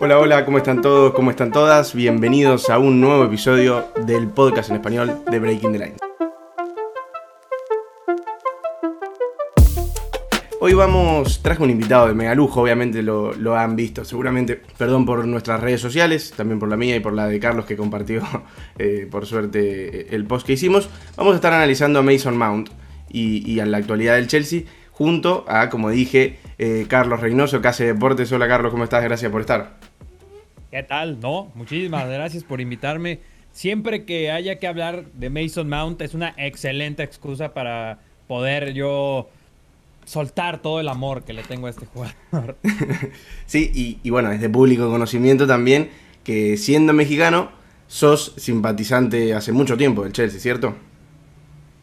Hola, hola, ¿cómo están todos? ¿Cómo están todas? Bienvenidos a un nuevo episodio del podcast en español de Breaking the Line. Hoy vamos, traje un invitado de mega lujo, obviamente lo, han visto, seguramente, perdón por nuestras redes sociales, también por la mía y por la de Carlos que compartió, eh, por suerte, el post que hicimos. Vamos a estar analizando a Mason Mount y, y a la actualidad del Chelsea, junto a, como dije, eh, Carlos Reynoso, que hace deportes. Hola Carlos, ¿cómo estás? Gracias por estar. ¿Qué tal? No, muchísimas gracias por invitarme. Siempre que haya que hablar de Mason Mount es una excelente excusa para poder yo soltar todo el amor que le tengo a este jugador. sí, y, bueno, es de público conocimiento también que siendo mexicano sos simpatizante hace mucho tiempo del Chelsea, ¿cierto?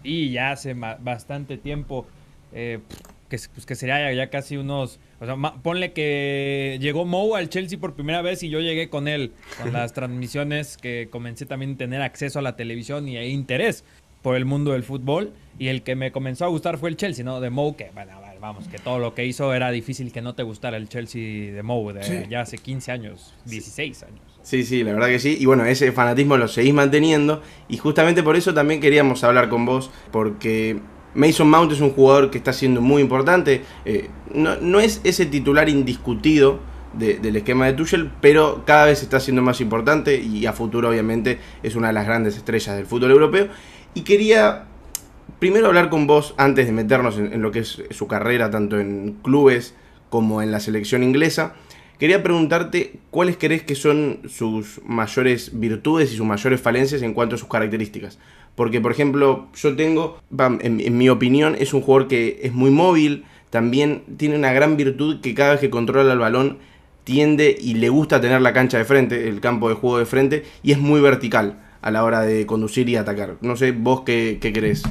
Sí, ya hace bastante tiempo. Eh, que, pues, que sería ya casi unos o sea, ponle que llegó Mo al Chelsea por primera vez y yo llegué con él, con las transmisiones que comencé también a tener acceso a la televisión y interés por el mundo del fútbol. Y el que me comenzó a gustar fue el Chelsea, ¿no? De Mo, que, bueno, vamos, que todo lo que hizo era difícil que no te gustara el Chelsea de Mo, de ya hace 15 años, 16 años. Sí, sí, la verdad que sí. Y bueno, ese fanatismo lo seguís manteniendo. Y justamente por eso también queríamos hablar con vos, porque Mason Mount es un jugador que está siendo muy importante. Eh, no, es ese titular indiscutido del esquema de Tuchel, pero cada vez está siendo más importante y a futuro obviamente es una de las grandes estrellas del fútbol europeo. Y quería primero hablar con vos antes de meternos en, lo que es su carrera, tanto en clubes como en la selección inglesa. Quería preguntarte cuáles crees que son sus mayores virtudes y sus mayores falencias en cuanto a sus características. Porque, por ejemplo, yo tengo, en, mi opinión, es un jugador que es muy móvil, también tiene una gran virtud que cada vez que controla el balón tiende y le gusta tener la cancha de frente, el campo de juego de frente, y es muy vertical a la hora de conducir y atacar. No sé, vos qué, qué crees.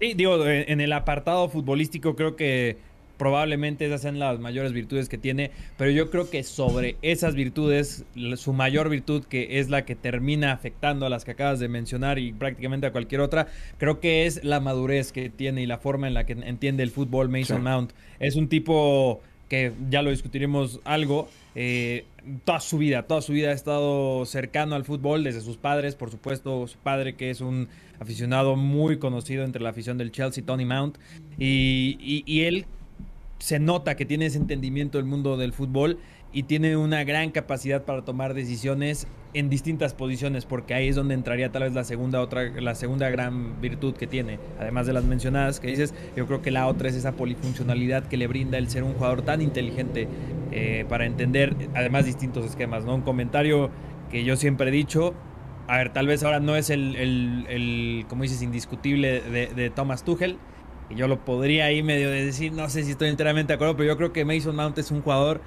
Sí, digo, en el apartado futbolístico creo que probablemente esas sean las mayores virtudes que tiene, pero yo creo que sobre esas virtudes, su mayor virtud, que es la que termina afectando a las que acabas de mencionar y prácticamente a cualquier otra, creo que es la madurez que tiene y la forma en la que entiende el fútbol Mason Mount. Es un tipo que ya lo discutiremos algo. Eh, toda su vida, toda su vida ha estado cercano al fútbol, desde sus padres, por supuesto, su padre que es un aficionado muy conocido entre la afición del Chelsea, Tony Mount, y, y él se nota que tiene ese entendimiento del mundo del fútbol y tiene una gran capacidad para tomar decisiones en distintas posiciones, porque ahí es donde entraría tal vez la segunda otra la segunda gran virtud que tiene, además de las mencionadas que dices, yo creo que la otra es esa polifuncionalidad que le brinda el ser un jugador tan inteligente eh, para entender además distintos esquemas, ¿no? Un comentario que yo siempre he dicho, a ver, tal vez ahora no es el, el, como dices, indiscutible de, de Thomas Tuchel, yo lo podría ahí medio de decir, no sé si estoy enteramente de acuerdo, pero yo creo que Mason Mount es un jugador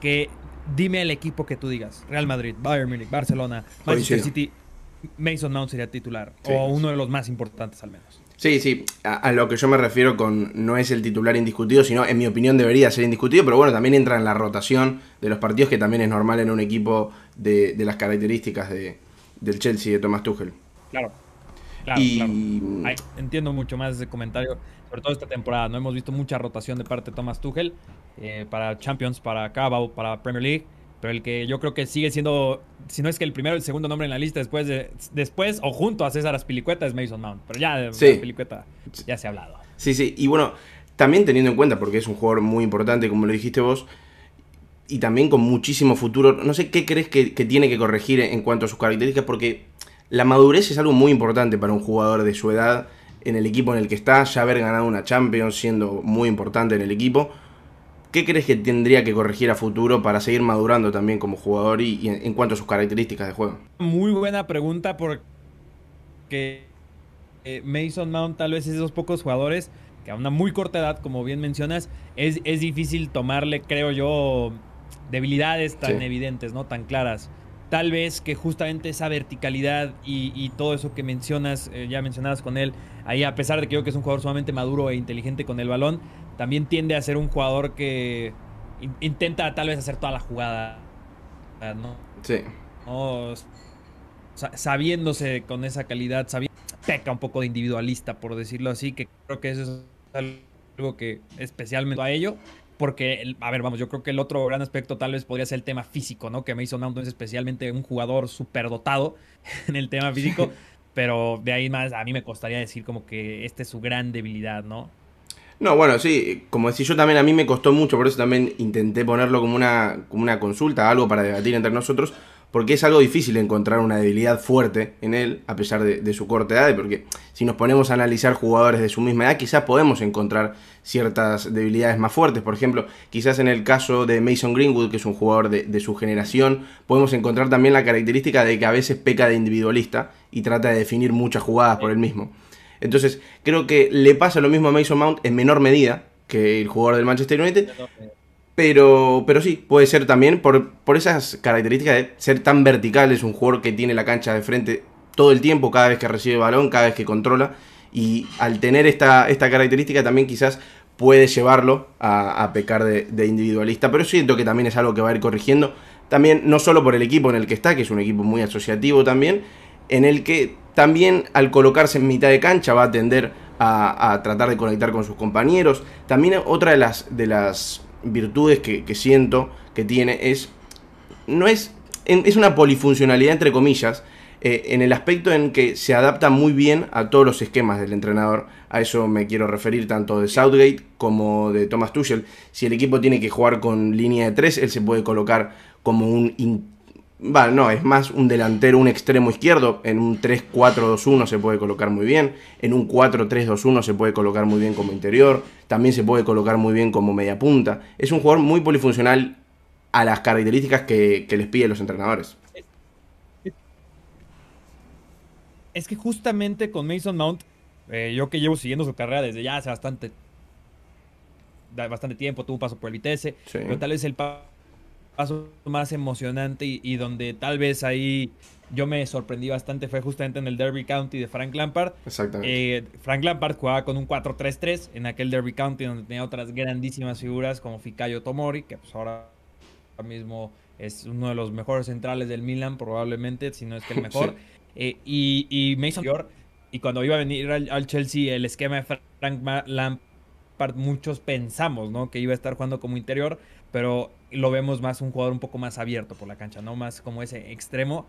que dime el equipo que tú digas, Real Madrid, Bayern Munich, Barcelona, Manchester City, Mason Mount sería titular o uno de los más importantes al menos. Sí, sí, a, lo que yo me refiero con no es el titular indiscutido, sino en mi opinión debería ser indiscutido, pero bueno, también entra en la rotación de los partidos, que también es normal en un equipo de, las características de, del Chelsea de Thomas Tuchel. Claro, y... entiendo mucho más ese comentario, sobre todo esta temporada. No hemos visto mucha rotación de parte de Thomas Tuchel eh, para Champions, para Cabo, para Premier League. Pero el que yo creo que sigue siendo, si no es que el primero el segundo nombre en la lista después de, después o junto a César Aspilicueta es Mason Mount. Pero ya de Aspilicueta ya se ha hablado. Sí, sí. Y bueno, también teniendo en cuenta, porque es un jugador muy importante, como lo dijiste vos, y también con muchísimo futuro. No sé qué crees que, que, tiene que corregir en cuanto a sus características, porque la madurez es algo muy importante para un jugador de su edad en el equipo en el que está, ya haber ganado una Champions siendo muy importante en el equipo. ¿Qué crees que tendría que corregir a futuro para seguir madurando también como jugador y, en, cuanto a sus características de juego? Muy buena pregunta porque eh, Mason Mount tal vez es de esos pocos jugadores que a una muy corta edad, como bien mencionas, es, es difícil tomarle, creo yo, debilidades tan evidentes, ¿no? Tan claras tal vez que justamente esa verticalidad y, todo eso que mencionas, eh, ya mencionabas con él, ahí a pesar de que yo que es un jugador sumamente maduro e inteligente con el balón, también tiende a ser un jugador que intenta tal vez hacer toda la jugada, ¿no? Sí. sabiéndose con esa calidad, sabiendo, peca un poco de individualista, por decirlo así, que creo que eso es algo que especialmente a ello porque, a ver, vamos, yo creo que el otro gran aspecto tal vez podría ser el tema físico, ¿no? Que Mason Mount es especialmente un jugador superdotado en el tema físico, pero de ahí más a mí me costaría decir como que esta es su gran debilidad, ¿no? No, bueno, sí, como decía yo también a mí me costó mucho, por eso también intenté ponerlo como una, como una consulta, algo para debatir entre nosotros, porque es algo difícil encontrar una debilidad fuerte en él, a pesar de, su corta edad, porque si nos ponemos a analizar jugadores de su misma edad, quizás podemos encontrar ciertas debilidades más fuertes. Por ejemplo, quizás en el caso de Mason Greenwood, que es un jugador de, de su generación, podemos encontrar también la característica de que a veces peca de individualista y trata de definir muchas jugadas por él mismo. Entonces, creo que le pasa lo mismo a Mason Mount en menor medida que el jugador del Manchester United. Pero, pero sí, puede ser también por, por esas características de ser tan vertical. Es un jugador que tiene la cancha de frente todo el tiempo, cada vez que recibe balón, cada vez que controla. Y al tener esta, esta característica también quizás puede llevarlo a, pecar de, individualista. Pero siento que también es algo que va a ir corrigiendo. También no solo por el equipo en el que está, que es un equipo muy asociativo también, en el que también al colocarse en mitad de cancha va a tender a, tratar de conectar con sus compañeros. También otra de las, de las virtudes que, siento que tiene es, no es, es una polifuncionalidad entre comillas, eh, en el aspecto en que se adapta muy bien a todos los esquemas del entrenador. A eso me quiero referir tanto de Southgate como de Thomas Tuchel. Si el equipo tiene que jugar con línea de 3, él se puede colocar como un Vale, no, es más un delantero, un extremo izquierdo. En un 3-4-2-1 se puede colocar muy bien. En un 4-3-2-1 se puede colocar muy bien como interior. También se puede colocar muy bien como media punta. Es un jugador muy polifuncional a las características que, les piden los entrenadores. Es que justamente con Mason Mount, eh, yo que llevo siguiendo su carrera desde ya hace bastante, bastante tiempo, tuvo un paso por el Vitesse, pero tal vez el paso más emocionante y, donde tal vez ahí yo me sorprendí bastante fue justamente en el Derby County de Frank Lampard. Exactamente. Eh, Frank Lampard jugaba con un 4-3-3 en aquel Derby County donde tenía otras grandísimas figuras como Fikayo Tomori, que pues ahora mismo es uno de los mejores centrales del Milan probablemente, si no es que el mejor. Eh, y, y, Mason York, y cuando iba a venir al, Chelsea el esquema de Frank Lampard, muchos pensamos ¿no? que iba a estar jugando como interior, pero lo vemos más un jugador un poco más abierto por la cancha, no más como ese extremo.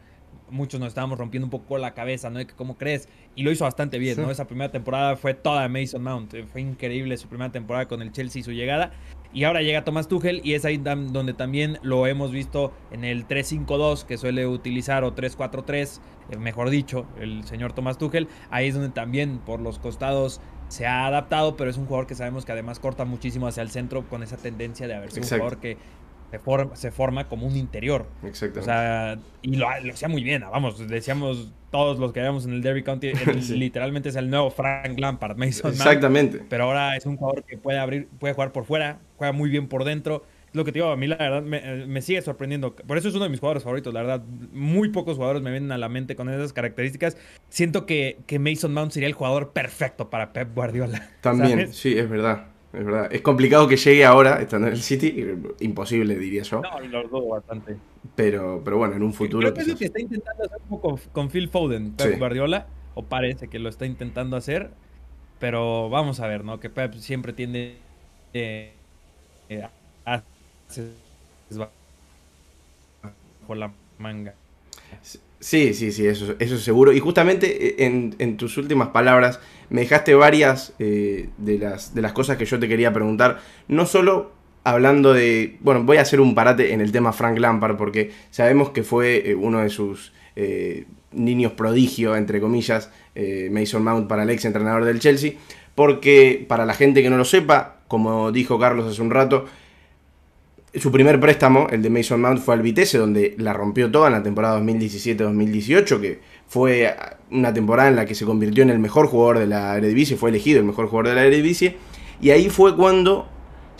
Muchos nos estábamos rompiendo un poco la cabeza, ¿no? ¿Cómo crees? Y lo hizo bastante bien, ¿no? Esa primera temporada fue toda Mason Mount. Eh, fue increíble su primera temporada con el Chelsea y su llegada. Y ahora llega Thomas Tuchel y es ahí donde también lo hemos visto en el 3-5-2 que suele utilizar o 3-4-3, eh, mejor dicho, el señor Thomas Tuchel. Ahí es donde también por los costados se ha adaptado, pero es un jugador que sabemos que además corta muchísimo hacia el centro con esa tendencia de haber sido un jugador que se forma, se forma como un interior. Exacto. O sea, y lo, hacía muy bien, vamos, decíamos todos los que veíamos en el Derby County, literalmente es el nuevo Frank Lampard, Mason Exactamente. pero ahora es un jugador que puede abrir, puede jugar por fuera, juega muy bien por dentro. Lo que te digo, a mí la verdad me, sigue sorprendiendo. Por eso es uno de mis jugadores favoritos, la verdad. Muy pocos jugadores me vienen a la mente con esas características. Siento que, que Mason Mount sería el jugador perfecto para Pep Guardiola. También, sí, es verdad. Es verdad. Es complicado que llegue ahora, estando en el City. Imposible, diría yo. No, lo dudo bastante. Pero, pero bueno, en un futuro. Creo que que está intentando hacer un poco con Phil Foden, Pep Guardiola. O parece que lo está intentando hacer. Pero vamos a ver, ¿no? Que Pep siempre tiende eh, eh, a por la manga. Sí, sí, sí, eso, eso seguro. Y justamente eh, en, tus últimas palabras me dejaste varias eh, de, las, de las cosas que yo te quería preguntar. No solo hablando de... Bueno, voy a hacer un parate en el tema Frank Lampard porque sabemos que fue eh, uno de sus niños prodigio, entre comillas, Mason Mount para el ex entrenador del Chelsea. Porque para la gente que no lo sepa, como dijo Carlos hace un rato, su primer préstamo, el de Mason Mount, fue al Vitesse, donde la rompió toda en la temporada 2017-2018, que fue una temporada en la que se convirtió en el mejor jugador de la Eredivisie, fue elegido el mejor jugador de la Eredivisie, y ahí fue cuando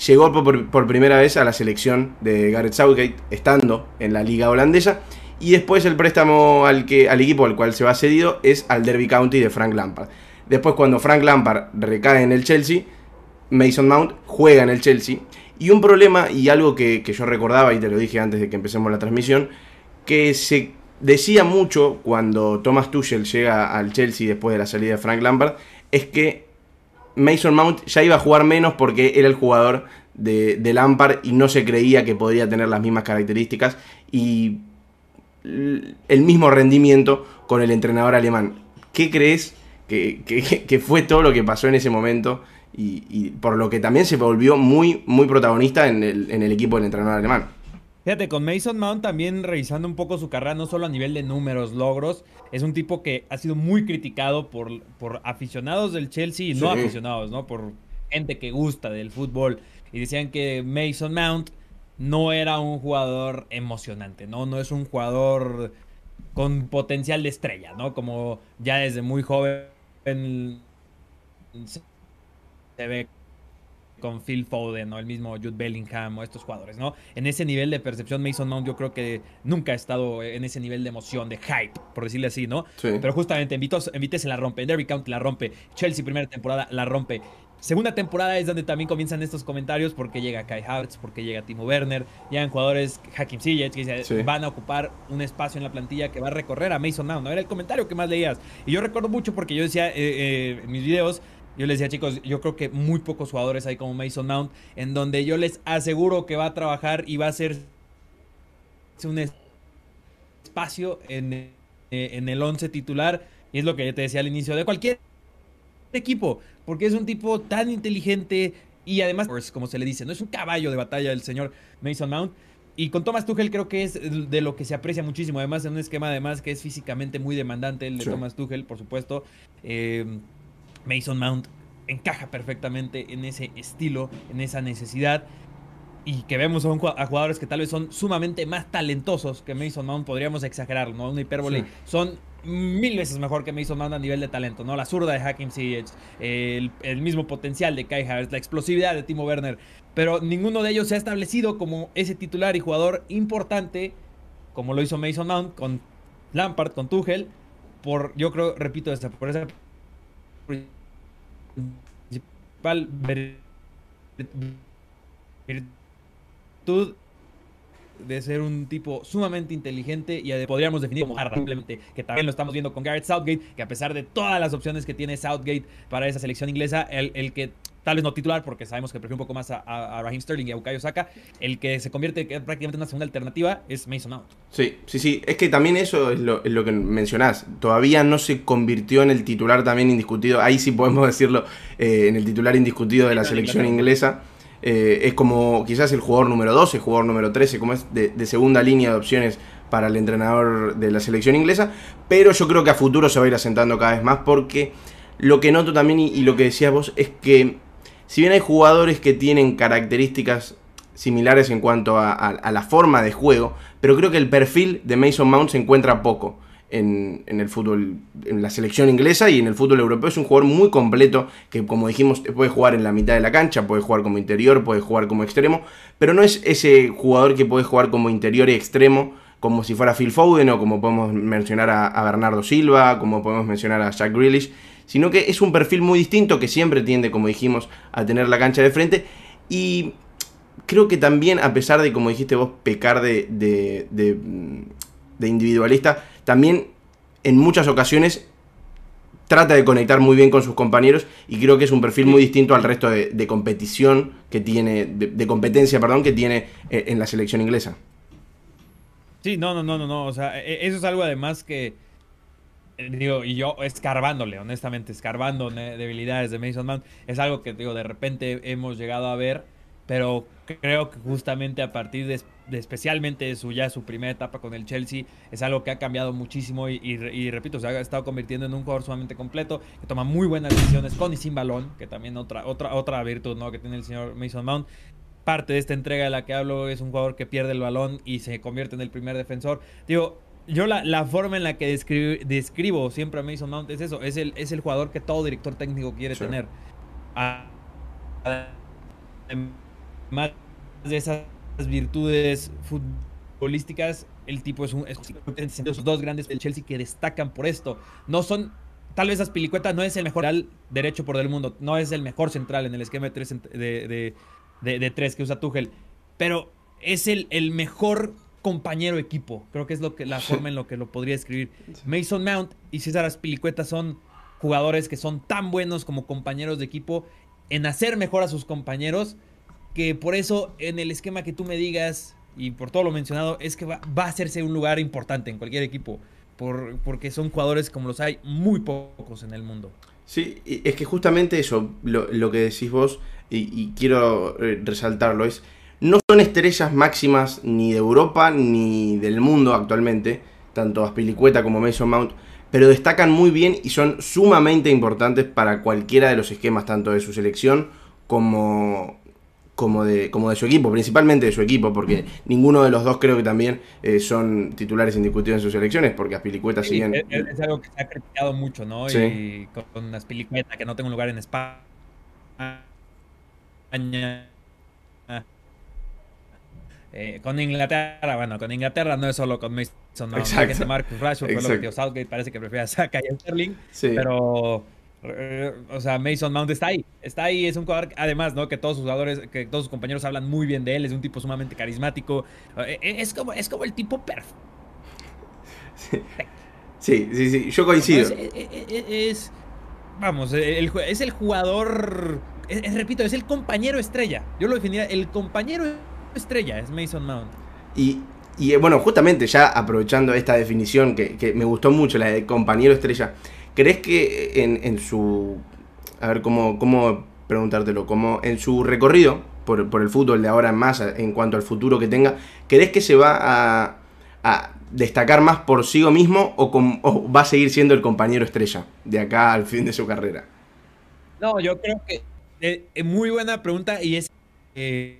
llegó por, primera vez a la selección de Gareth Southgate, estando en la liga holandesa, y después el préstamo al, que, al equipo al cual se va cedido es al Derby County de Frank Lampard. Después cuando Frank Lampard recae en el Chelsea, Mason Mount juega en el Chelsea y un problema, y algo que, yo recordaba, y te lo dije antes de que empecemos la transmisión, que se decía mucho cuando Thomas Tuchel llega al Chelsea después de la salida de Frank Lampard, es que Mason Mount ya iba a jugar menos porque era el jugador de, de Lampard y no se creía que podría tener las mismas características y el mismo rendimiento con el entrenador alemán. ¿Qué crees que, fue todo lo que pasó en ese momento y, por lo que también se volvió muy, muy protagonista en el, en el equipo del entrenador alemán? Fíjate, con Mason Mount también revisando un poco su carrera, no solo a nivel de números, logros, es un tipo que ha sido muy criticado por, por aficionados del Chelsea y no aficionados, ¿no? Por gente que gusta del fútbol. Y decían que Mason Mount no era un jugador emocionante, ¿no? No es un jugador con potencial de estrella, ¿no? Como ya desde muy joven se ve con Phil Foden o el mismo Jude Bellingham o estos jugadores, ¿no? En ese nivel de percepción, Mason Mount yo creo que nunca ha estado en ese nivel de emoción, de hype, por decirle así, ¿no? Pero justamente en Vitesse la rompe, en Derby County la rompe, Chelsea primera temporada la rompe. Segunda temporada es donde también comienzan estos comentarios porque llega Kai Havertz, porque llega Timo Werner, llegan jugadores Hakim Ziyech que van a ocupar un espacio en la plantilla que va a recorrer a Mason Mount. ¿no? Era el comentario que más leías. Y yo recuerdo mucho porque yo decía eh, eh, en mis videos, yo les decía chicos, yo creo que muy pocos jugadores hay como Mason Mount en donde yo les aseguro que va a trabajar y va a ser un espacio en, eh, en el 11 titular. Y es lo que yo te decía al inicio de cualquier equipo, porque es un tipo tan inteligente y además, pues, como se le dice, no es un caballo de batalla el señor Mason Mount. Y con Thomas Tuchel creo que es de lo que se aprecia muchísimo. Además, en un esquema además que es físicamente muy demandante el de Thomas Tuchel, por supuesto. Eh, Mason Mount encaja perfectamente en ese estilo, en esa necesidad. Y que vemos a, jugadores que tal vez son sumamente más talentosos que Mason Mount, podríamos exagerar, ¿no? Una hipérbole. Son mil veces mejor que Mason Mount a nivel de talento, ¿no? La zurda de Hakim Ziyech, el, el, mismo potencial de Kai Havertz, la explosividad de Timo Werner, pero ninguno de ellos se ha establecido como ese titular y jugador importante, como lo hizo Mason Mount con Lampard, con Tuchel, por, yo creo, repito, esta, por esa principal virtud de ser un tipo sumamente inteligente y podríamos definir como simplemente, que también lo estamos viendo con Garrett Southgate, que a pesar de todas las opciones que tiene Southgate para esa selección inglesa, el, el que tal vez no titular, porque sabemos que prefiere un poco más a, Raheem Sterling y a Bukayo Saka, el que se convierte prácticamente en una segunda alternativa es Mason Mount. Sí, sí, sí, es que también eso es lo, que mencionás, todavía no se convirtió en el titular también indiscutido, ahí sí podemos decirlo, eh, en el titular indiscutido de la selección inglesa. Eh, es como quizás el jugador número 12, jugador número 13, como es de, segunda línea de opciones para el entrenador de la selección inglesa, pero yo creo que a futuro se va a ir asentando cada vez más porque lo que noto también y, lo que decías vos es que si bien hay jugadores que tienen características similares en cuanto a la forma de juego, pero creo que el perfil de Mason Mount se encuentra poco en, el fútbol, en la selección inglesa y en el fútbol europeo. Es un jugador muy completo que, como dijimos, puede jugar en la mitad de la cancha, puede jugar como interior, puede jugar como extremo, pero no es ese jugador que puede jugar como interior y extremo como si fuera Phil Foden o como podemos mencionar a, Bernardo Silva, como podemos mencionar a Jack Grealish, sino que es un perfil muy distinto que siempre tiende, como dijimos, a tener la cancha de frente y creo que también, a pesar de, como dijiste vos, pecar de, de, de individualista, también en muchas ocasiones trata de conectar muy bien con sus compañeros y creo que es un perfil muy distinto al resto de, competición que tiene, de, competencia, perdón, que tiene eh, en la selección inglesa. Sí, no, no, no, no, no, o sea, e, eso es algo además que, y yo escarbándole, honestamente, escarbando debilidades de Mason Mount, es algo que, digo, de repente hemos llegado a ver, pero creo que justamente a partir de especialmente su ya su primera etapa con el Chelsea, es algo que ha cambiado muchísimo y, repito, se ha estado convirtiendo en un jugador sumamente completo, que toma muy buenas decisiones con y sin balón, que también otra, otra, otra virtud ¿no? que tiene el señor Mason Mount. Parte de esta entrega de la que hablo es un jugador que pierde el balón y se convierte en el primer defensor. Digo, yo la, forma en la que describo, siempre a Mason Mount es eso, es el, es el jugador que todo director técnico quiere tener. más de esas virtudes futbolísticas, el tipo es un es, esos dos grandes del Chelsea que destacan por esto. No son tal vez Aspilicueta no es el mejor derecho por del mundo, no es el mejor central en el esquema de tres, de, de, tres que usa Tuchel, pero es el, el mejor compañero equipo. Creo que es lo que la forma en lo que lo podría escribir. Mason Mount y César Aspilicueta son jugadores que son tan buenos como compañeros de equipo en hacer mejor a sus compañeros que por eso en el esquema que tú me digas y por todo lo mencionado es que va, a hacerse un lugar importante en cualquier equipo. Por, porque son jugadores como los hay muy pocos en el mundo. Sí, es que justamente eso, lo, que decís vos, y, quiero eh, resaltarlo, es, no son estrellas máximas ni de Europa ni del mundo actualmente, tanto Aspilicueta como Mason Mount, pero destacan muy bien y son sumamente importantes para cualquiera de los esquemas, tanto de su selección como, como de, como de su equipo, principalmente de su equipo, porque ninguno de los dos creo que también eh, son titulares indiscutibles en sus selecciones, porque Aspilicueta sí, siguen... Es, algo que se ha criticado mucho, ¿no? Y con, Aspilicueta, que no tengo un lugar en España. Eh, con Inglaterra, bueno, con Inglaterra no es solo con Mason Exacto. Marcus Rashford, fue lo que Southgate parece que prefiere a Saka y a Sterling, sí. pero eh, o sea, Mason Mount está ahí. Está ahí, es un jugador, además, ¿no? Que todos sus jugadores, que todos sus compañeros hablan muy bien de él, es un tipo sumamente carismático. Eh, es como, es como el tipo perfecto. Sí, sí, sí, yo coincido. Es, vamos, es el jugador, repito, es el compañero estrella. Yo lo definiría, el compañero estrella es Mason Mount. Y, y bueno, justamente ya aprovechando esta definición que, que me gustó mucho, la de compañero estrella. ¿Crees que en, su... A ver, ¿cómo, cómo preguntártelo? Como en su recorrido por, el fútbol de ahora en más, en cuanto al futuro que tenga, ¿crees que se va a, destacar más por sí mismo o, va a seguir siendo el compañero estrella de acá al fin de su carrera? No, yo creo que es eh, muy buena pregunta y es... Eh,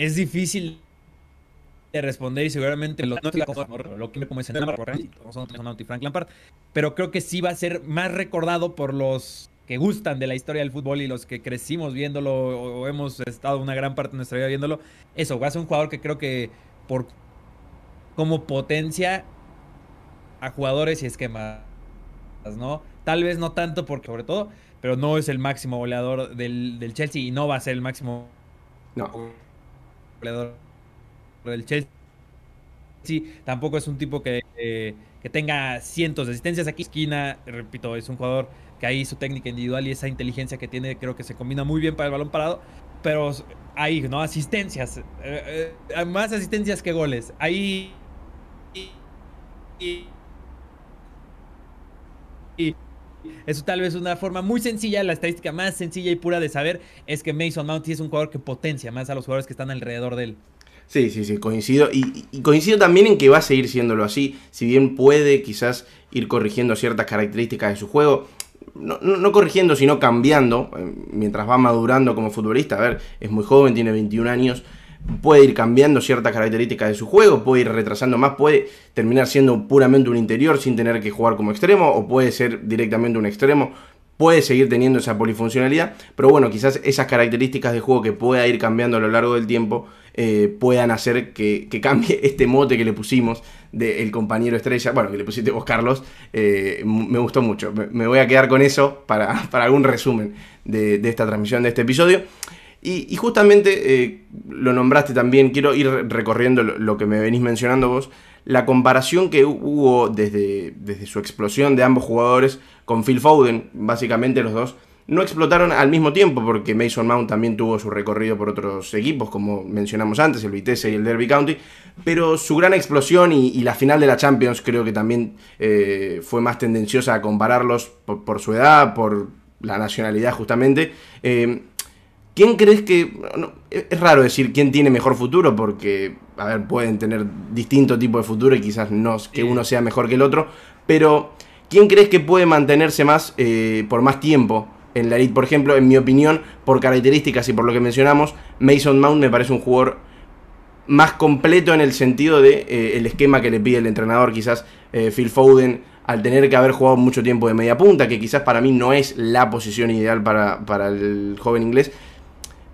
es difícil de responder y seguramente lo, no lo que como es Frank Lampard, pero creo que sí va a ser más recordado por los que gustan de la historia del fútbol y los que crecimos viéndolo o, hemos estado una gran parte de nuestra vida viéndolo. Eso, va a ser un jugador que creo que por como potencia a jugadores y esquemas, ¿no? Tal vez no tanto porque sobre todo, pero no es el máximo goleador del, del Chelsea y no va a ser el máximo no. Goleador del Chelsea. Tampoco es un tipo que, eh, que tenga cientos de asistencias aquí. Esquina, repito, es un jugador que ahí su técnica individual y esa inteligencia que tiene creo que se combina muy bien para el balón parado. Pero ahí, ¿no? Asistencias. Eh, eh, más asistencias que goles. Ahí... Y, eso tal vez es una forma muy sencilla, la estadística más sencilla y pura de saber es que Mason Mount es un jugador que potencia más a los jugadores que están alrededor de él. Sí, sí, sí, coincido. Y, coincido también en que va a seguir siéndolo así, si bien puede quizás ir corrigiendo ciertas características de su juego. No, no, corrigiendo, sino cambiando, eh, mientras va madurando como futbolista. A ver, es muy joven, tiene 21 años, puede ir cambiando ciertas características de su juego, puede ir retrasando más, puede terminar siendo puramente un interior sin tener que jugar como extremo, o puede ser directamente un extremo, puede seguir teniendo esa polifuncionalidad, pero bueno, quizás esas características de juego que pueda ir cambiando a lo largo del tiempo eh, puedan hacer que, cambie este mote que le pusimos del compañero estrella, bueno, que le pusiste vos, Carlos, eh, me gustó mucho. Me, voy a quedar con eso para, algún resumen de, esta transmisión, de este episodio. Y, justamente eh, lo nombraste también, quiero ir recorriendo lo, que me venís mencionando vos, la comparación que hubo desde, desde su explosión de ambos jugadores con Phil Foden, básicamente los dos no explotaron al mismo tiempo porque Mason Mount también tuvo su recorrido por otros equipos, como mencionamos antes, el Vitesse y el Derby County, pero su gran explosión y, la final de la Champions creo que también eh, fue más tendenciosa a compararlos por, su edad, por la nacionalidad justamente. Eh, ¿Quién crees que.? es raro decir quién tiene mejor futuro, porque, a ver, pueden tener distinto tipo de futuro y quizás no que uno sea mejor que el otro, pero ¿quién crees que puede mantenerse más eh, por más tiempo en la elite. Por ejemplo, en mi opinión, por características y por lo que mencionamos, Mason Mount me parece un jugador más completo en el sentido de eh, el esquema que le pide el entrenador. Quizás eh, Phil Foden, al tener que haber jugado mucho tiempo de media punta, que quizás para mí no es la posición ideal para, para el joven inglés.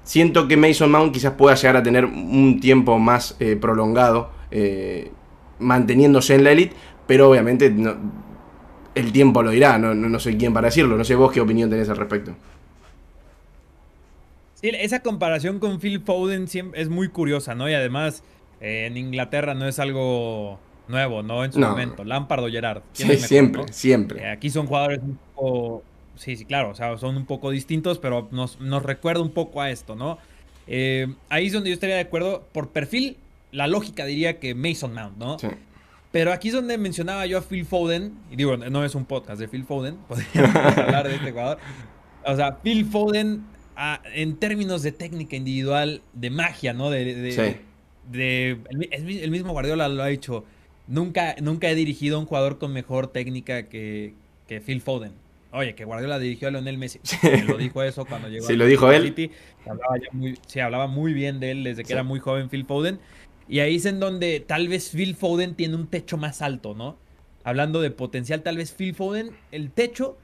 Siento que Mason Mount quizás pueda llegar a tener un tiempo más eh, prolongado manteniéndose en la elite, pero obviamente no, el tiempo lo dirá, no, no, sé quién para decirlo, no sé vos qué opinión tenés al respecto. Sí, esa comparación con Phil Foden es muy curiosa, ¿no? Y además, eh, en Inglaterra no es algo nuevo, ¿no? En su momento, Lampard o Gerard. Sí, siempre, siempre. Eh, aquí son jugadores un poco sí, sí, claro, o sea, son un poco distintos, pero nos, nos recuerda un poco a esto, ¿no? Eh, ahí es donde yo estaría de acuerdo. Por perfil, la lógica diría que Mason Mount, ¿no? Sí. Pero aquí es donde mencionaba yo a Phil Foden, y digo, no es un podcast de Phil Foden, podríamos hablar de este jugador. O sea, Phil Foden, en términos de técnica individual, de magia, ¿no? De, sí. de, el, mismo Guardiola lo ha dicho. Nunca, nunca he dirigido a un jugador con mejor técnica que, que Phil Foden. Oye, que Guardiola dirigió a Lionel Messi. lo dijo eso cuando llegó. Sí, lo dijo él. City. Hablaba muy, sí, hablaba muy bien de él desde que era muy joven Phil Foden. Y ahí es en donde tal vez Phil Foden tiene un techo más alto, ¿no? Hablando de potencial, tal vez Phil Foden, el techo,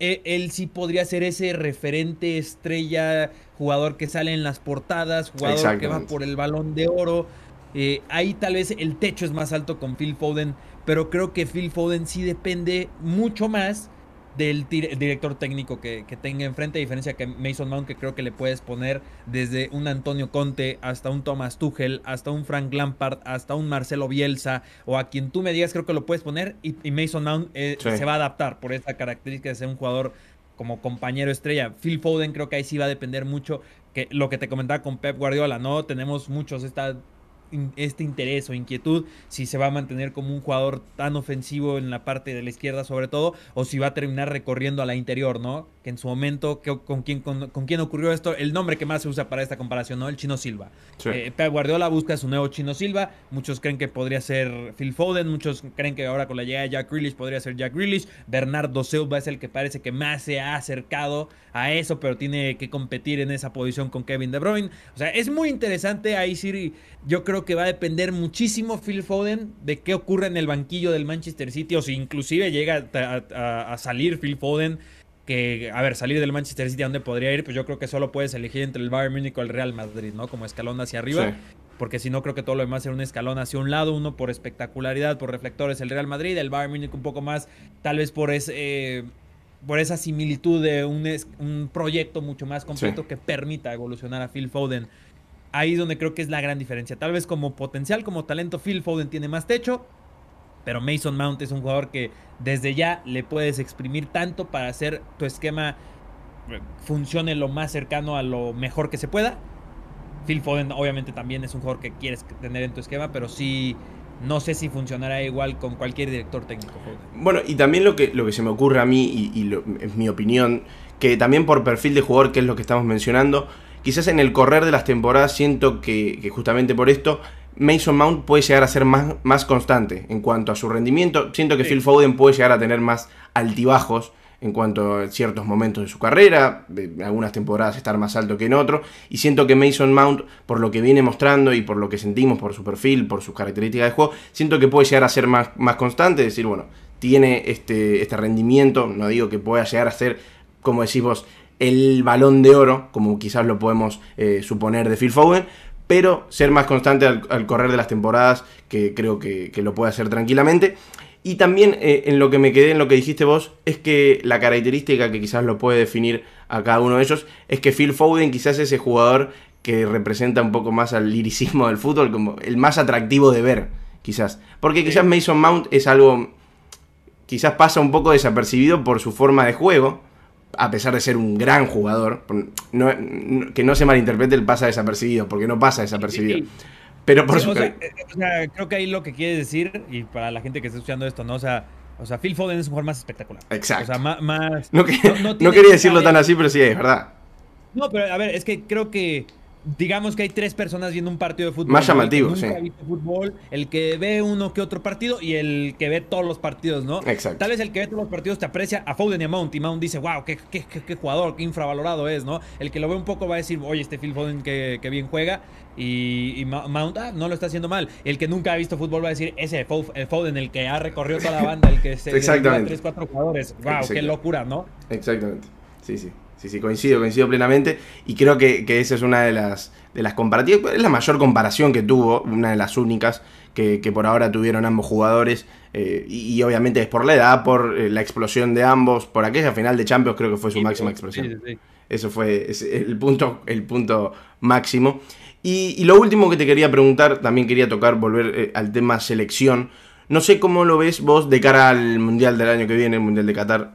e, él, sí podría ser ese referente estrella, jugador que sale en las portadas, jugador que va por el balón de oro. Eh, ahí tal vez el techo es más alto con Phil Foden, pero creo que Phil Foden sí depende mucho más del director técnico que, tenga enfrente, a diferencia que Mason Mount, que creo que le puedes poner desde un Antonio Conte hasta un Thomas Tuchel, hasta un Frank Lampard, hasta un Marcelo Bielsa, o a quien tú me digas, creo que lo puedes poner, y, Mason Mount eh, se va a adaptar por esa característica de ser un jugador como compañero estrella. Phil Foden creo que ahí sí va a depender mucho que lo que te comentaba con Pep Guardiola, ¿no? Tenemos muchos esta este interés o inquietud si se va a mantener como un jugador tan ofensivo en la parte de la izquierda sobre todo o si va a terminar recorriendo a la interior, ¿no? Que en su momento, con, quién, con, quién ocurrió esto, el nombre que más se usa para esta comparación, ¿no? El Chino Silva. Eh, Pep Guardiola busca su nuevo Chino Silva, muchos creen que podría ser Phil Foden, muchos creen que ahora con la llegada de Jack Grealish podría ser Jack Grealish, Bernardo Silva es el que parece que más se ha acercado a eso, pero tiene que competir en esa posición con Kevin De Bruyne. O sea, es muy interesante ahí sí, yo creo que va a depender muchísimo Phil Foden de qué ocurre en el banquillo del Manchester City o si inclusive llega a, salir Phil Foden. Que, a ver, salir del Manchester City, ¿a dónde podría ir? Pues yo creo que solo puedes elegir entre el Bayern Múnich o el Real Madrid, ¿no? Como escalón hacia arriba. Porque si no, creo que todo lo demás será un escalón hacia un lado. Uno por espectacularidad, por reflectores, el Real Madrid. El Bayern Múnich un poco más, tal vez por ese. Eh, por esa similitud de un, un proyecto mucho más completo que permita evolucionar a Phil Foden ahí es donde creo que es la gran diferencia. Tal vez como potencial, como talento, Phil Foden tiene más techo, pero Mason Mount es un jugador que desde ya le puedes exprimir tanto para hacer tu esquema eh, funcione lo más cercano a lo mejor que se pueda. Phil Foden obviamente también es un jugador que quieres tener en tu esquema, pero sí no sé si funcionará igual con cualquier director técnico. Bueno, y también lo que, lo que se me ocurre a mí, y, es mi opinión, que también por perfil de jugador, que es lo que estamos mencionando, quizás en el correr de las temporadas siento que, justamente por esto Mason Mount puede llegar a ser más, más constante en cuanto a su rendimiento. Siento que Phil Foden puede llegar a tener más altibajos en cuanto a ciertos momentos de su carrera, en algunas temporadas estar más alto que en otro, y siento que Mason Mount, por lo que viene mostrando y por lo que sentimos, por su perfil, por sus características de juego, siento que puede llegar a ser más, más constante, decir, bueno, tiene este, este rendimiento, no digo que pueda llegar a ser, como decís vos, el balón de oro, como quizás lo podemos eh, suponer de Phil Foden, pero ser más constante al, correr de las temporadas, que creo que, lo puede hacer tranquilamente. Y también eh, en lo que me quedé, en lo que dijiste vos, es que la característica que quizás lo puede definir a cada uno de ellos es que Phil Foden quizás es ese jugador que representa un poco más al liricismo del fútbol, como el más atractivo de ver, quizás. Porque quizás Mason Mount es algo, quizás pasa un poco desapercibido por su forma de juego, a pesar de ser un gran jugador, que no se malinterprete el pasa desapercibido, porque no pasa desapercibido. Pero por supuesto. Eh, creo que ahí lo que quiere decir, y para la gente que está escuchando esto, ¿no? O sea, o sea Phil Foden es un jugador más espectacular. Exacto. O sea, más. No, quería decirlo tan así, pero sí, es verdad. No, pero a ver, es que creo que digamos que hay tres personas viendo un partido de fútbol. Más llamativo, el que nunca sí. fútbol, el que ve uno que otro partido y el que ve todos los partidos, ¿no? Exacto. Tal vez el que ve todos los partidos te aprecia a Foden y a Mount y Mount dice, wow, qué, qué, qué, jugador, qué infravalorado es, ¿no? El que lo ve un poco va a decir, oye, este Phil Foden que, bien juega y, Mount ah, no lo está haciendo mal. El que nunca ha visto fútbol va a decir, ese Foden, el que ha recorrido toda la banda, el que se Exactamente. tres, cuatro jugadores. Wow, qué locura, ¿no? Exactamente. Sí, sí. Sí, sí, coincido, coincido plenamente. Y creo que, esa es una de las, de las comparativas. Es la mayor comparación que tuvo, una de las únicas que, por ahora tuvieron ambos jugadores. Eh, y, obviamente es por la edad, por eh, la explosión de ambos, por aquella final de Champions, creo que fue su máxima expresión. Eso fue el, punto, el punto máximo. Y, lo último que te quería preguntar, también quería tocar, volver eh, al tema selección. No sé cómo lo ves vos de cara al Mundial del año que viene, el Mundial de Qatar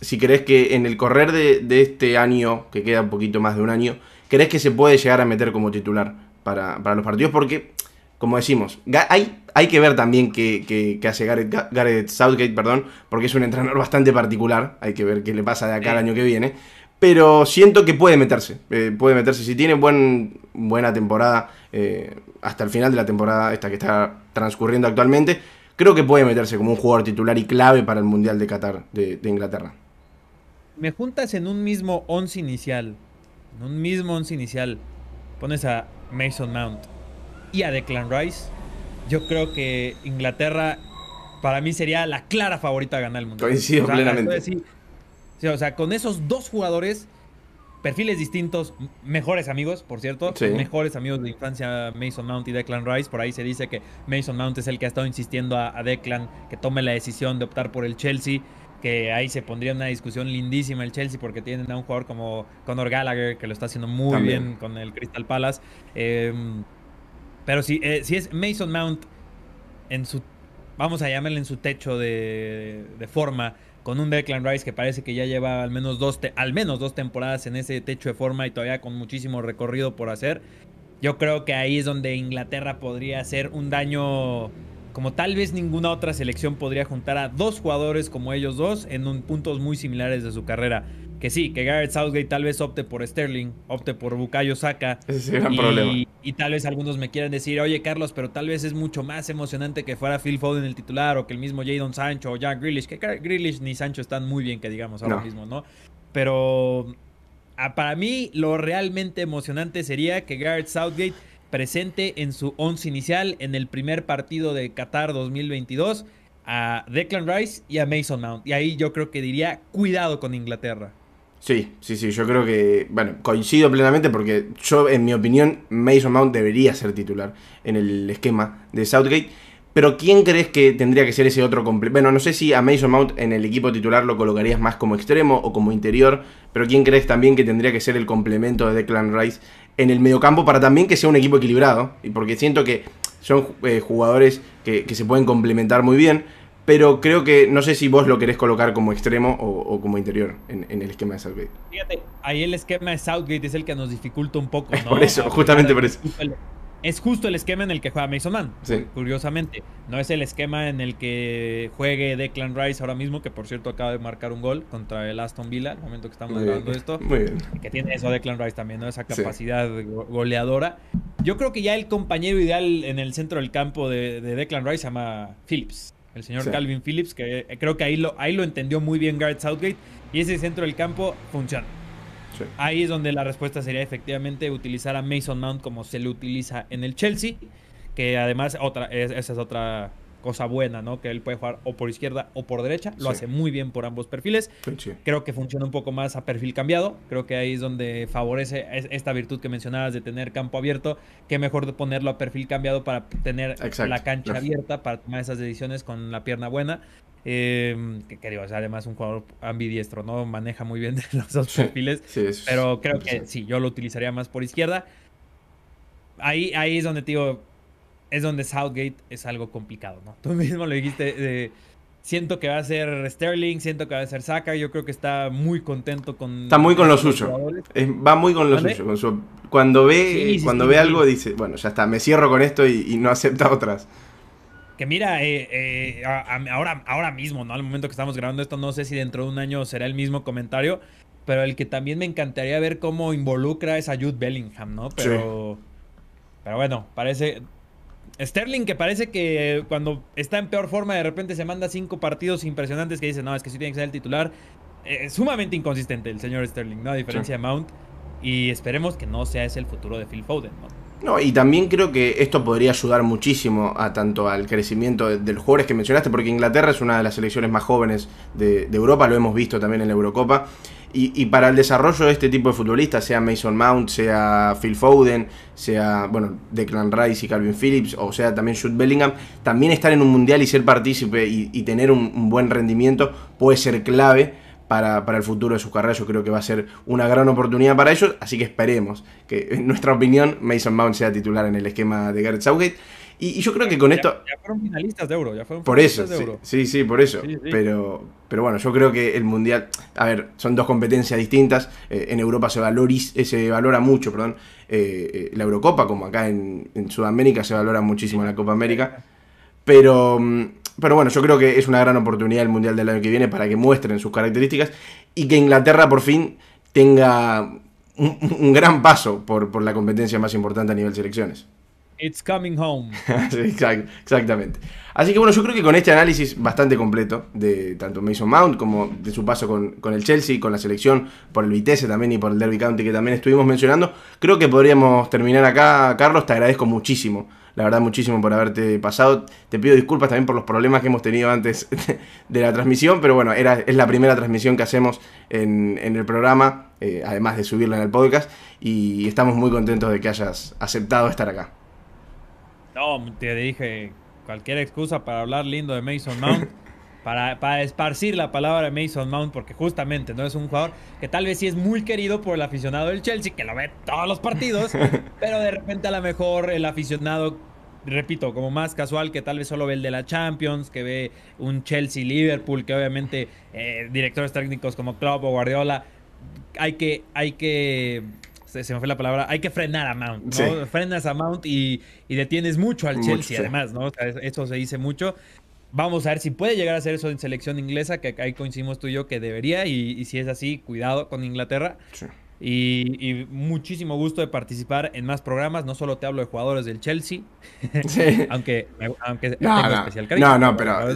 si crees que en el correr de, este año, que queda un poquito más de un año, crees que se puede llegar a meter como titular para, los partidos, porque, como decimos, hay, hay que ver también qué, hace Gareth, Southgate, perdón, porque es un entrenador bastante particular, hay que ver qué le pasa de acá al año que viene, pero siento que puede meterse, eh, puede meterse, si tiene buen, buena temporada eh, hasta el final de la temporada, esta que está transcurriendo actualmente, creo que puede meterse como un jugador titular y clave para el Mundial de Qatar de, Inglaterra. Me juntas en un mismo once inicial, en un mismo once inicial, pones a Mason Mount y a Declan Rice, yo creo que Inglaterra para mí sería la clara favorita a ganar el Mundial. Coincido plenamente. o sea, con esos dos jugadores perfiles distintos, mejores amigos, por cierto, mejores amigos de infancia, Mason Mount y Declan Rice. Por ahí se dice que Mason Mount es el que ha estado insistiendo a, Declan que tome la decisión de optar por el Chelsea. Que ahí se pondría una discusión lindísima el Chelsea porque tienen a un jugador como Conor Gallagher que lo está haciendo muy bien con el Crystal Palace. Em, pero si, eh, si es Mason Mount en su, vamos a llamarle en su techo de, de forma, con un Declan Rice que parece que ya lleva al menos dos, al menos dos temporadas en ese techo de forma y todavía con muchísimo recorrido por hacer. Yo creo que ahí es donde Inglaterra podría hacer un daño como tal vez ninguna otra selección podría juntar a dos jugadores como ellos dos en un, puntos muy similares de su carrera que sí, que Garrett Southgate tal vez opte por Sterling, opte por Bukayo Saka. Ese es y, problema. Y tal vez algunos me quieran decir, oye Carlos, pero tal vez es mucho más emocionante que fuera Phil Foden el titular o que el mismo Jadon Sancho o Jack Grealish, que Grealish ni Sancho están muy bien, que digamos ahora mismo, ¿no? Pero ah, para mí lo realmente emocionante sería que Garrett Southgate presente en su once inicial en el primer partido de Qatar 2022 a Declan Rice y a Mason Mount. Y ahí yo creo que diría, cuidado con Inglaterra. Sí, sí, sí, yo creo que, bueno, coincido plenamente porque yo, en mi opinión, Mason Mount debería ser titular en el esquema de Southgate. Pero ¿quién crees que tendría que ser ese otro complemento? Bueno, no sé si a Mason Mount en el equipo titular lo colocarías más como extremo o como interior, pero ¿quién crees también que tendría que ser el complemento de Declan Rice en el mediocampo para también que sea un equipo equilibrado? Y porque siento que son eh, jugadores que, que se pueden complementar muy bien pero creo que no sé si vos lo querés colocar como extremo o, como interior en, el esquema de Southgate. Fíjate, ahí el esquema de Southgate es el que nos dificulta un poco, ¿no? por eso, justamente por eso. Es justo el esquema en el que juega Mason Man, curiosamente. No es el esquema en el que juegue Declan Rice ahora mismo, que por cierto acaba de marcar un gol contra el Aston Villa, el momento que estamos hablando de esto. Muy bien. Que tiene eso Declan Rice también, ¿no? Esa capacidad goleadora. Yo creo que ya el compañero ideal en el centro del campo de, de Declan Rice se llama Phillips el señor Calvin Phillips, que eh, creo que ahí lo, ahí lo entendió muy bien Garrett Southgate, y ese centro del campo funciona. Ahí es donde la respuesta sería efectivamente utilizar a Mason Mount como se le utiliza en el Chelsea, que además otra, esa es otra cosa buena, ¿no? Que él puede jugar o por izquierda o por derecha. Lo hace muy bien por ambos perfiles. Creo que funciona un poco más a perfil cambiado. Creo que ahí es donde favorece esta virtud que mencionabas de tener campo abierto. Que mejor de ponerlo a perfil cambiado para tener la cancha abierta, para tomar esas decisiones con la pierna buena. Eh, que, digo, además un jugador ambidiestro, ¿no? Maneja muy bien los dos perfiles. pero creo que sí, yo lo utilizaría más por izquierda. Ahí, ahí es donde te digo, es donde Southgate es algo complicado, ¿no? Tú mismo lo dijiste, siento que va a ser Sterling, siento que va a ser Saka, yo creo que está muy contento con... Está muy con lo suyo, va muy con lo suyo. cuando ve, cuando ve algo dice, bueno, ya está, me cierro con esto y, no acepta otras. Que mira, eh, eh, ahora, ahora mismo, ¿no? Al momento que estamos grabando esto, no sé si dentro de un año será el mismo comentario, pero el que también me encantaría ver cómo involucra es a Jude Bellingham, ¿no? Pero... Pero bueno, parece, Sterling que parece que cuando está en peor forma de repente se manda cinco partidos impresionantes que dice, no, es que sí tiene que ser el titular. Es sumamente inconsistente el señor Sterling, ¿no? A diferencia de Mount. Y esperemos que no sea ese el futuro de Phil Foden, ¿no? No, y también creo que esto podría ayudar muchísimo a tanto al crecimiento de, los jugadores que mencionaste, porque Inglaterra es una de las selecciones más jóvenes de, Europa, lo hemos visto también en la Eurocopa. Y, para el desarrollo de este tipo de futbolistas, sea Mason Mount, sea Phil Foden, sea bueno Declan Rice y Calvin Phillips, o sea también Jude Bellingham, también estar en un mundial y ser partícipe y, tener un, buen rendimiento puede ser clave para, para, el futuro de su carrera. Yo creo que va a ser una gran oportunidad para ellos, así que esperemos que, en nuestra opinión, Mason Mount sea titular en el esquema de Gareth Southgate. Y, yo creo que con esto... Ya fueron finalistas de Euro, ya fueron por eso, sí, sí, por eso. Pero, pero bueno, yo creo que el Mundial, a ver, son dos competencias distintas. Eh, en Europa se, valoris, eh, se valora mucho, perdón, eh, la Eurocopa, como acá en, en, Sudamérica se valora muchísimo la Copa América. Pero, mm, pero bueno, yo creo que es una gran oportunidad el Mundial del año que viene para que muestren sus características y que Inglaterra por fin tenga un, gran paso por, por, la competencia más importante a nivel selecciones. It's coming home. exactamente. Así que bueno, yo creo que con este análisis bastante completo de tanto Mason Mount como de su paso con, el Chelsea, con la selección, por el Vitesse también y por el Derby County que también estuvimos mencionando, creo que podríamos terminar acá. Carlos, te agradezco muchísimo la verdad muchísimo por haberte pasado. Te pido disculpas también por los problemas que hemos tenido antes de la transmisión, pero bueno, era, es la primera transmisión que hacemos en, el programa, eh, además de subirla en el podcast, y estamos muy contentos de que hayas aceptado estar acá. No, te dije cualquier excusa para hablar lindo de Mason Mount. para, para, esparcir la palabra de Mason Mount, porque justamente no es un jugador que tal vez sí es muy querido por el aficionado del Chelsea, que lo ve todos los partidos, pero de repente a lo mejor el aficionado, repito, como más casual, que tal vez solo ve el de la Champions, que ve un Chelsea-Liverpool, que obviamente eh, directores técnicos como Klopp o Guardiola, hay que, hay que se, me fue la palabra, hay que frenar a Mount, ¿no? Frenas a Mount y, detienes mucho al Chelsea, además, ¿no? eso se dice mucho. Vamos a ver si puede llegar a hacer eso en selección inglesa, que ahí coincidimos tú y yo que debería, y, si es así, cuidado con Inglaterra. Y, muchísimo gusto de participar en más programas. No solo te hablo de jugadores del Chelsea, aunque, aunque no, tengo no, especial cariño. No, no, pero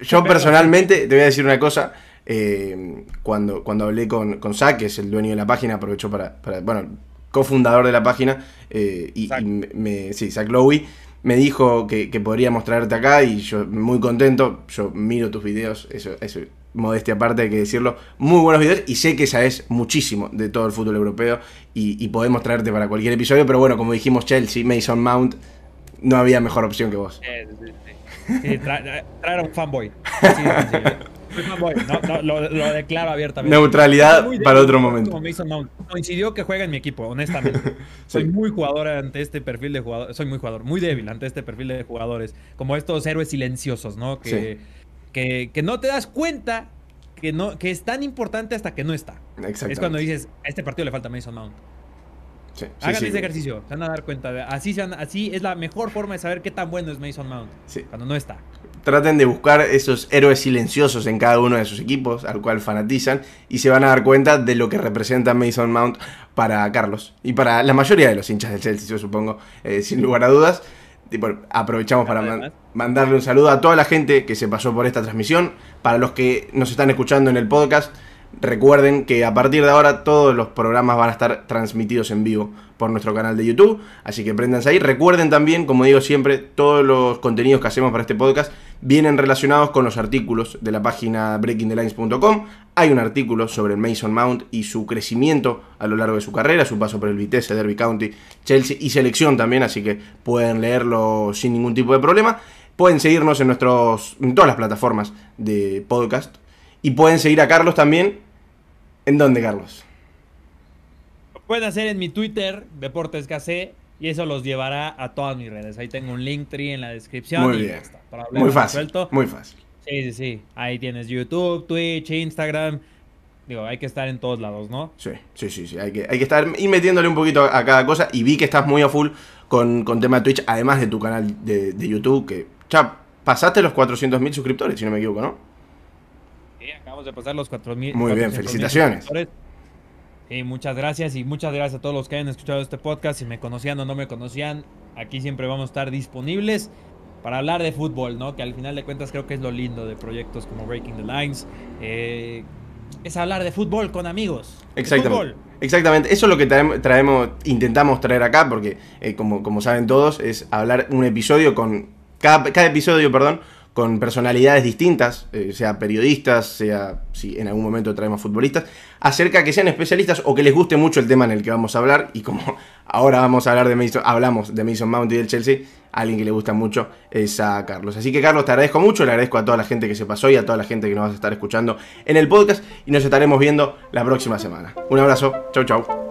yo personalmente te voy a decir una cosa. Eh, cuando, cuando hablé con, con Zach, que es el dueño de la página, aprovechó para, para bueno, cofundador de la página, eh, y, me, sí, Zach Lowy me dijo que, podríamos traerte acá y yo muy contento. Yo miro tus videos, eso, eso, modestia aparte, hay que decirlo. Muy buenos videos y sé que sabes muchísimo de todo el fútbol europeo y, podemos traerte para cualquier episodio. Pero bueno, como dijimos, Chelsea, Mason Mount, no había mejor opción que vos. Sí, traer a un fanboy. No, lo, declaro abiertamente. Neutralidad para otro momento. Coincidió que juega en mi equipo, honestamente. Soy muy jugador ante este perfil de jugadores. Soy muy jugador, muy débil ante este perfil de jugadores. Como estos héroes silenciosos, ¿no? Que, que, no te das cuenta que, no, que es tan importante hasta que no está. Es cuando dices, a este partido le falta Mason Mount. Hagan ese ejercicio, se van a dar cuenta. así, así es la mejor forma de saber qué tan bueno es Mason Mount. Cuando no está traten de buscar esos héroes silenciosos en cada uno de sus equipos, al cual fanatizan, y se van a dar cuenta de lo que representa Mason Mount para Carlos y para la mayoría de los hinchas del Chelsea, yo supongo, eh, sin lugar a dudas. aprovechamos para mandarle un saludo a toda la gente que se pasó por esta transmisión, para los que nos están escuchando en el podcast. Recuerden que a partir de ahora todos los programas van a estar transmitidos en vivo por nuestro canal de YouTube, así que préndanse ahí. Recuerden también, como digo siempre, todos los contenidos que hacemos para este podcast vienen relacionados con los artículos de la página breakingthelines.com. Hay un artículo sobre el Mason Mount y su crecimiento a lo largo de su carrera, su paso por el Vitesse, Derby County, Chelsea y selección también, así que pueden leerlo sin ningún tipo de problema. Pueden seguirnos en, nuestros, en todas las plataformas de podcast y pueden seguir a Carlos también ¿En dónde, Carlos? Lo pueden hacer en mi Twitter, Deportes y eso los llevará a todas mis redes. Ahí tengo un link tree en la descripción. Muy bien. muy fácil. Muy fácil. Sí, sí, sí. Ahí tienes YouTube, Twitch, Instagram. Digo, hay que estar en todos lados, ¿no? Sí, sí, sí, sí. Hay que, hay que estar y metiéndole un poquito a cada cosa. Y vi que estás muy a full con, con tema de Twitch, además de tu canal de, de YouTube, que ya pasaste los 400.000 suscriptores, si no me equivoco, ¿no? acabamos de pasar los 4.000. Muy bien, felicitaciones. Y muchas gracias y muchas gracias a todos los que hayan escuchado este podcast. Si me conocían o no me conocían, aquí siempre vamos a estar disponibles para hablar de fútbol, ¿no? Que al final de cuentas creo que es lo lindo de proyectos como Breaking the Lines. Eh, es hablar de fútbol con amigos. Exactamente. Exactamente. Eso es lo que traemos, intentamos traer acá, porque eh, como, como saben todos, es hablar un episodio con. Cada, cada episodio, perdón, con personalidades distintas, eh, sea periodistas, sea si en algún momento traemos futbolistas, acerca que sean especialistas o que les guste mucho el tema en el que vamos a hablar. Y como ahora vamos a hablar de Mason, hablamos de Mason Mount y del Chelsea, alguien que le gusta mucho es a Carlos. Así que Carlos, te agradezco mucho, le agradezco a toda la gente que se pasó y a toda la gente que nos vas a estar escuchando en el podcast y nos estaremos viendo la próxima semana. Un abrazo, chau chau.